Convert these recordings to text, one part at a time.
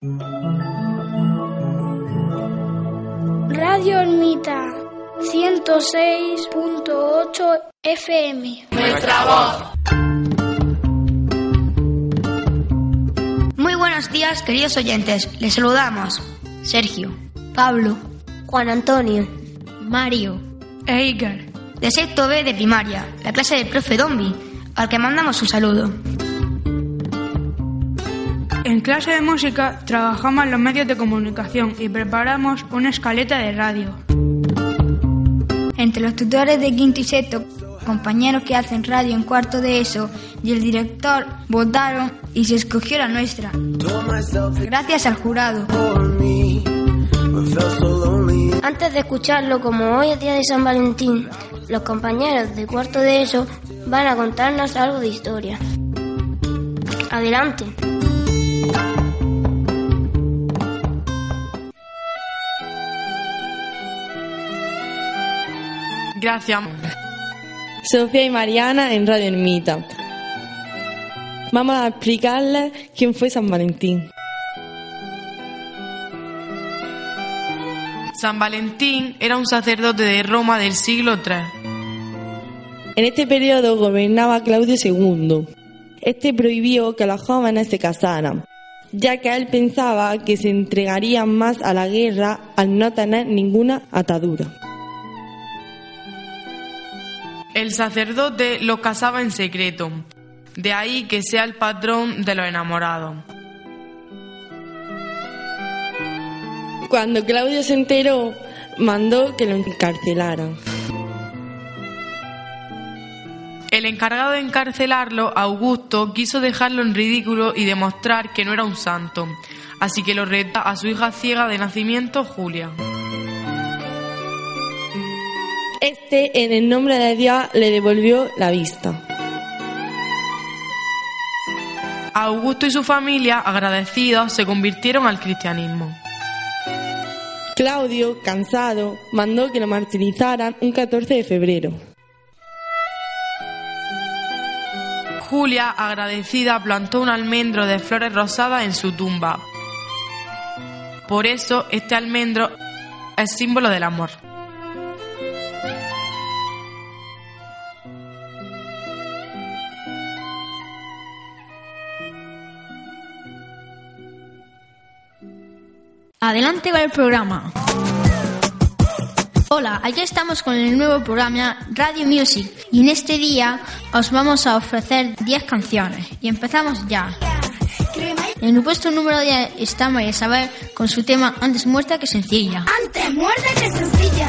Radio Ermita 106.8 FM. Nuestra voz. Muy buenos días, queridos oyentes. Les saludamos Sergio, Pablo, Juan Antonio, Mario, Eiger, de sexto B de primaria, la clase del profe Dombi, al que mandamos un saludo. En clase de música trabajamos en los medios de comunicación y preparamos una escaleta de radio. Entre los tutores de quinto y sexto, compañeros que hacen radio en cuarto de eso y el director votaron y se escogió la nuestra. Gracias al jurado. Antes de escucharlo, como hoy es día de San Valentín, los compañeros de cuarto de eso van a contarnos algo de historia. Adelante. Gracias. Sofía y Mariana en Radio Ermita. Vamos a explicarles quién fue San Valentín. San Valentín era un sacerdote de Roma del siglo III. En este periodo gobernaba Claudio II. Este prohibió que los jóvenes se casaran, ya que él pensaba que se entregarían más a la guerra al no tener ninguna atadura. El sacerdote los casaba en secreto, de ahí que sea el patrón de los enamorados. Cuando Claudio se enteró, mandó que lo encarcelaran. El encargado de encarcelarlo, Augusto, quiso dejarlo en ridículo y demostrar que no era un santo, así que lo reta a su hija ciega de nacimiento, Julia. Este, en el nombre de Dios, le devolvió la vista. Augusto y su familia, agradecidos, se convirtieron al cristianismo. Claudio, cansado, mandó que lo martirizaran un 14 de febrero. Julia, agradecida, plantó un almendro de flores rosadas en su tumba. Por eso, este almendro es símbolo del amor. Adelante va el programa. Hola, aquí estamos con el nuevo programa Radio Music y en este día os vamos a ofrecer 10 canciones y empezamos ya. En el puesto número 10 está María Isabel con su tema Antes muerta que sencilla. Antes muerta que sencilla.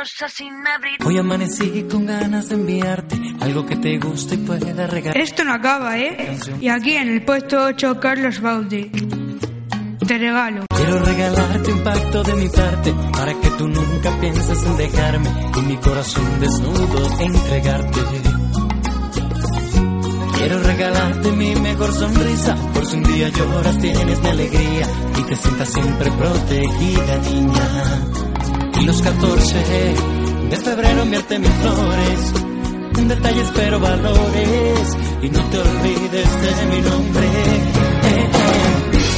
rosa sin abrir. Hoy amanecí con ganas de enviarte algo que te guste y pueda regalar. Esto no acaba, ¿eh? Y aquí en el puesto 8, Carlos Baudi. Te regalo. Quiero regalarte un pacto de mi parte para que tú nunca pienses en dejarme y mi corazón desnudo entregarte. Quiero regalarte mi mejor sonrisa por si un día lloras tienes mi alegría y te sientas siempre protegida niña. Y los 14 de febrero enviarte mis flores, un detalle espero valores y no te olvides de mi nombre. Eh, eh.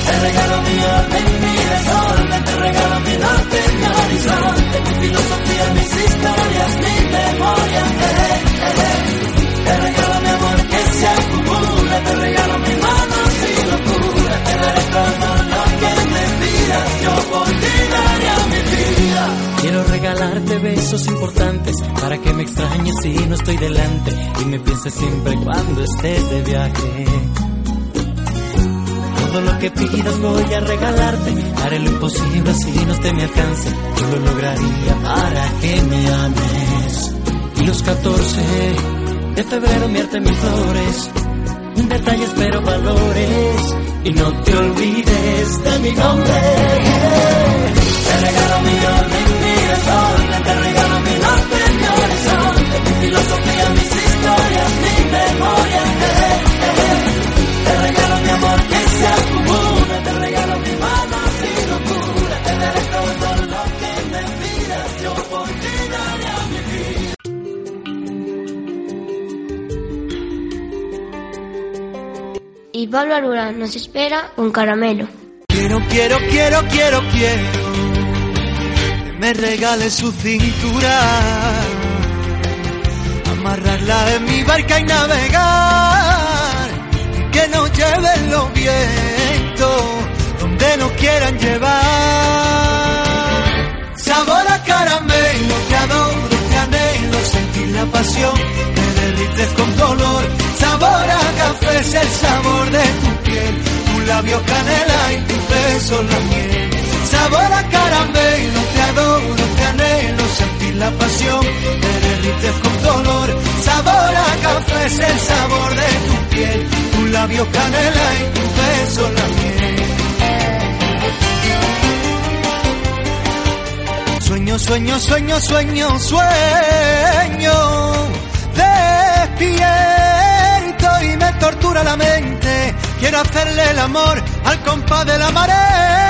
Te regalo mi orden, mi desorden, te regalo mi norte, mi horizonte, mi filosofía, mis historias, mi memoria. Eh. Te regalo mi amor que se acumula, te regalo mi mano sin locura, te daré todo lo que me pidas, yo por ti. Quiero regalarte besos importantes para que me extrañes si no estoy delante y me pienses siempre cuando estés de viaje. Todo lo que pidas voy a regalarte. Haré lo imposible así no te me alcance. Yo lo lograría para que me ames. Y los 14 de febrero mierte mis flores. Un detalle espero valores. Y no te olvides de mi nombre. Te regalo mi orden, filosofía, mis historias, mi memoria. Te regalo mi amor que se acumula, te regalo mi mano sin locura, te daré todo lo que me pidas, yo por ti daría mi vida. Y Pablo Arura nos espera con caramelo. Quiero, quiero, quiero, quiero, quiero que me regale su cintura, amarrarla en mi barca y navegar, que nos lleven los vientos donde nos quieran llevar. Sabor a caramelo, te adoro, te anhelo, sentir la pasión, me derrites con dolor. Sabor a café es el sabor de tu piel, tu labio canela y tu beso la miel. Sabor a caramelo, te adoro, te anhelo, sentir la pasión, me derrites con dolor. Sabor a café es el sabor de tu piel, tu labio canela y tu beso la miel. Sueño, sueño, sueño, sueño, sueño. Despierto y me tortura la mente. Quiero hacerle el amor al compás de la marea.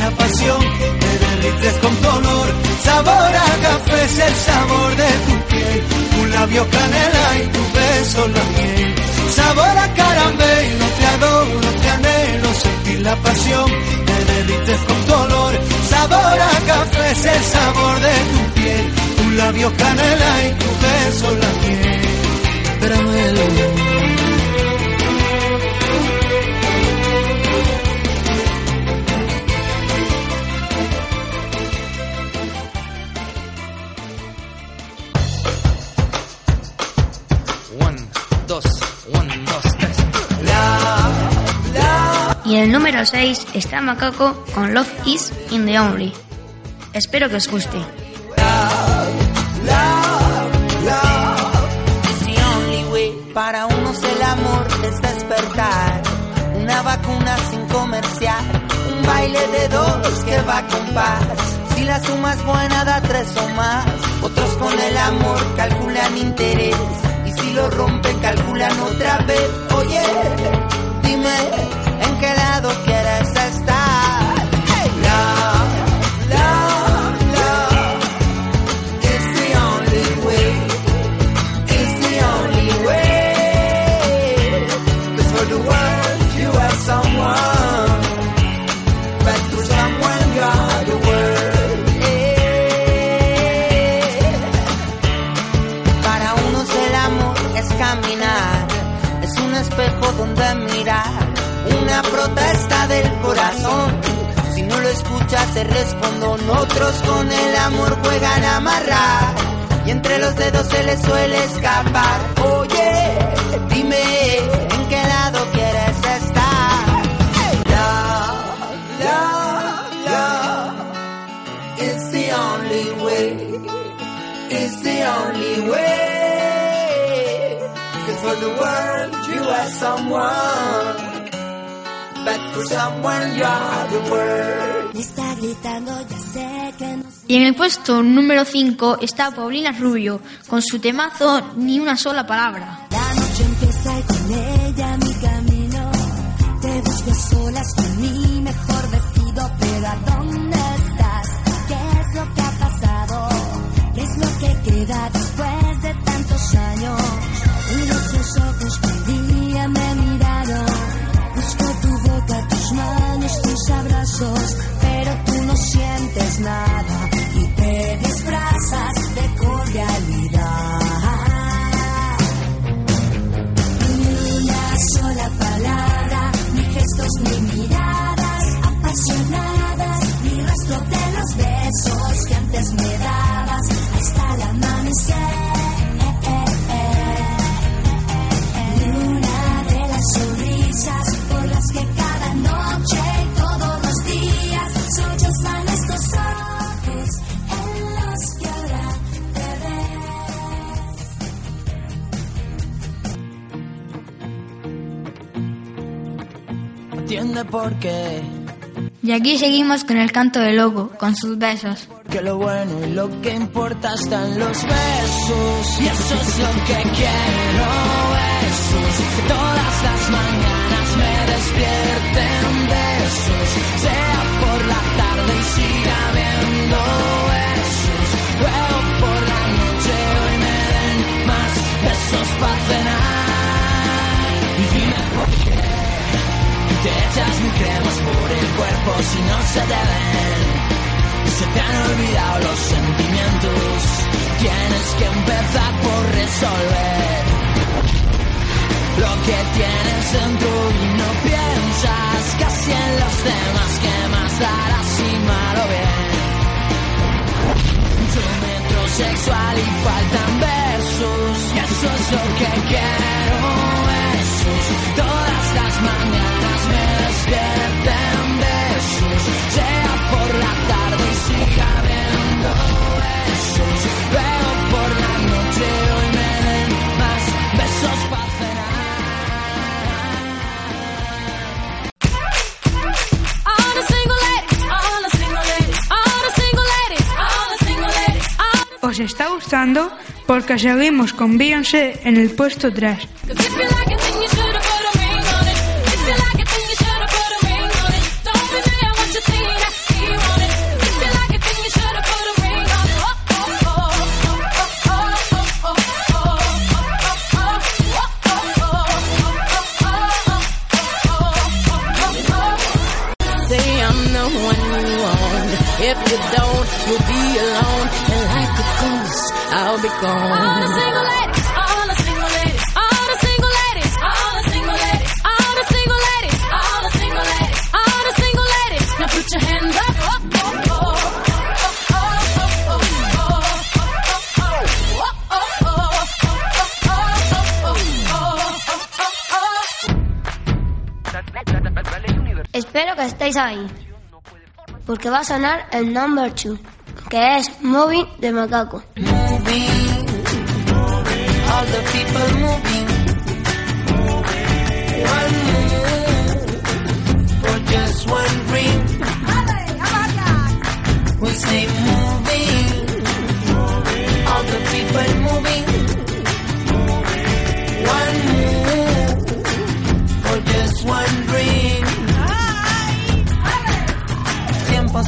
La pasión, me derrites con dolor. Sabor a café es el sabor de tu piel, tu labio canela y tu beso la miel. Sabor a caramelo, te adoro, te anhelo, sentir la pasión, me derrites con dolor. Sabor a café es el sabor de tu piel, tu labio canela y tu beso la miel. Caramelo. Dos, one, dos, tres. Y en el número 6 está Macaco con Love is in the Only. Espero que os guste. It's the only way para unos el amor es despertar. Una vacuna sin comercial, un baile de dos que va con paz. Si la suma es buena da tres o más. Otros con el amor calculan interés. Si lo rompen calculan otra vez. Oye, dime los dedos se les suele escapar. Oye, dime en qué lado quieres estar. Love, love, love. It's the only way. It's the only way. Cause for the world you are someone. But for someone you are the world. Me está gritando, ya sé Y en el puesto número 5 está Paulina Rubio con su temazo Ni una sola palabra. La noche empieza y con ella mi camino. Te busco solas con mi mejor por qué. Y aquí seguimos con el canto del loco, con sus besos. Que lo bueno y lo que importa está en los besos. Y eso es lo que quiero, besos. Que todas las mañanas me despierten besos. Sea por la tarde y siga que tienes dentro y no piensas casi en los demás que más darás si mal o bien. Mucho metrosexual y faltan besos. Y eso es lo que quiero, besos. Porque seguimos con Beyoncé en el puesto 3. Espero que estéis ahí. Porque va a sonar el number two, que es Moving de Macaco. moving. All the people moving. One move for just one dream. We say moving. All the people moving.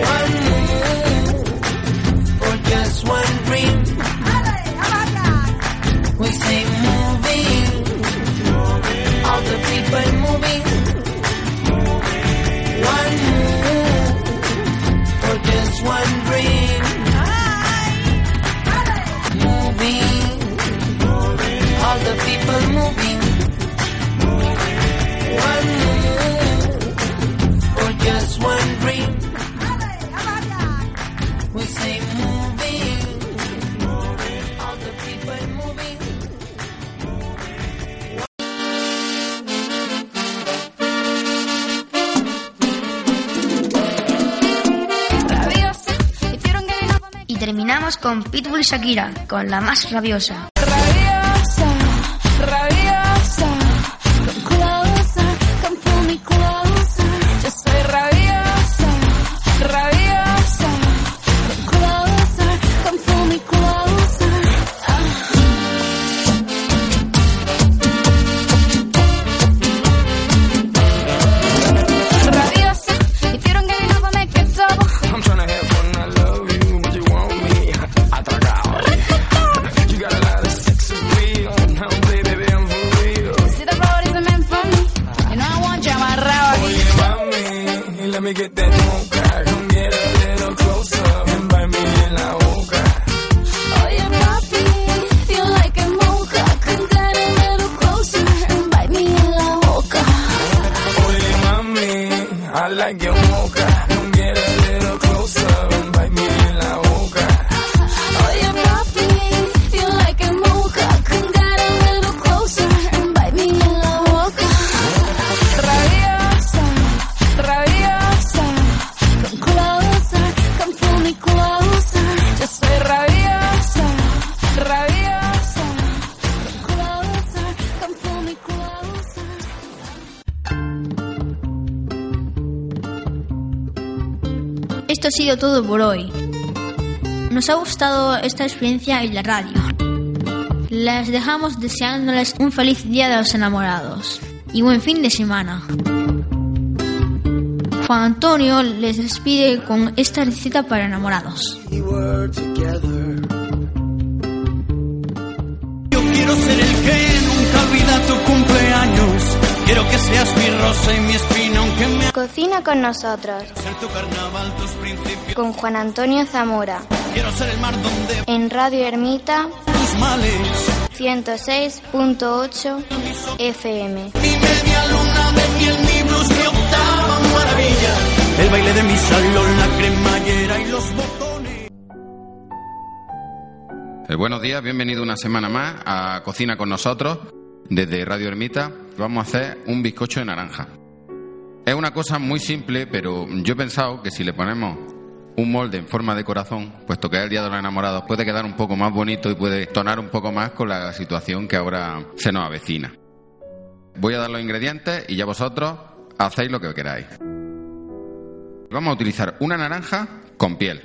One move for just one dream. We say moving. All the people moving. Pitbull y Shakira, con la más rabiosa. Rabiosa, Esto ha sido todo por hoy. Nos ha gustado esta experiencia en la radio. Les dejamos deseándoles un feliz día de los enamorados y buen fin de semana. Juan Antonio les despide con esta receta para enamorados. Yo quiero ser el que nunca olvida cumpleaños. Quiero que seas mi rosa y mi espina, aunque me Cocina con nosotros, ser tu carnaval, tus principios. con Juan Antonio Zamora, Quiero ser el mar donde en Radio Ermita tus males. 106.8 FM. Mi media luna de miel, mi blues, mi octava maravilla. El baile de mi salón, la cremallera y los botones. Eh, buenos días, bienvenido una semana más a Cocina con nosotros desde Radio Ermita. Vamos a hacer un bizcocho de naranja. Es una cosa muy simple, pero yo he pensado que si le ponemos un molde en forma de corazón, puesto que es el Día de los Enamorados, puede quedar un poco más bonito y puede tonar un poco más con la situación que ahora se nos avecina. Voy a dar los ingredientes y ya vosotros hacéis lo que queráis. Vamos a utilizar una naranja con piel,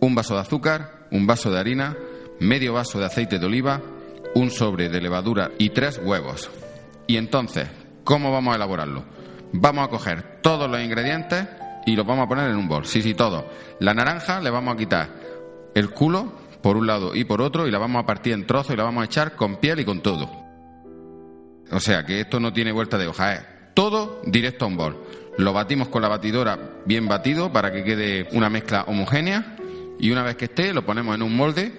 un vaso de azúcar, un vaso de harina, medio vaso de aceite de oliva, un sobre de levadura y tres huevos. Y entonces, ¿cómo vamos a elaborarlo? Vamos a coger todos los ingredientes y los vamos a poner en un bol. Sí, sí, todo. La naranja le vamos a quitar el culo por un lado y por otro y la vamos a partir en trozos y la vamos a echar con piel y con todo. O sea que esto no tiene vuelta de hoja, es todo directo a un bol. Lo batimos con la batidora bien batido para que quede una mezcla homogénea y una vez que esté lo ponemos en un molde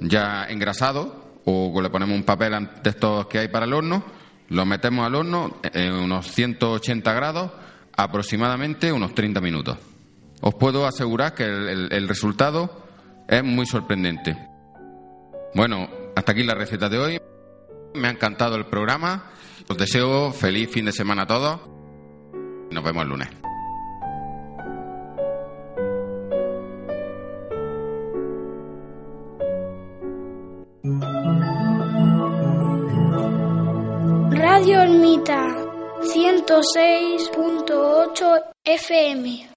ya engrasado o le ponemos un papel de estos que hay para el horno, lo metemos al horno en unos 180 grados aproximadamente unos 30 minutos. Os puedo asegurar que el, resultado es muy sorprendente. Bueno, hasta aquí la receta de hoy. Me ha encantado el programa. Os deseo feliz fin de semana a todos. Nos vemos el lunes. Radio Ermita 106.8 FM.